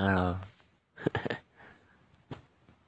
I don't know.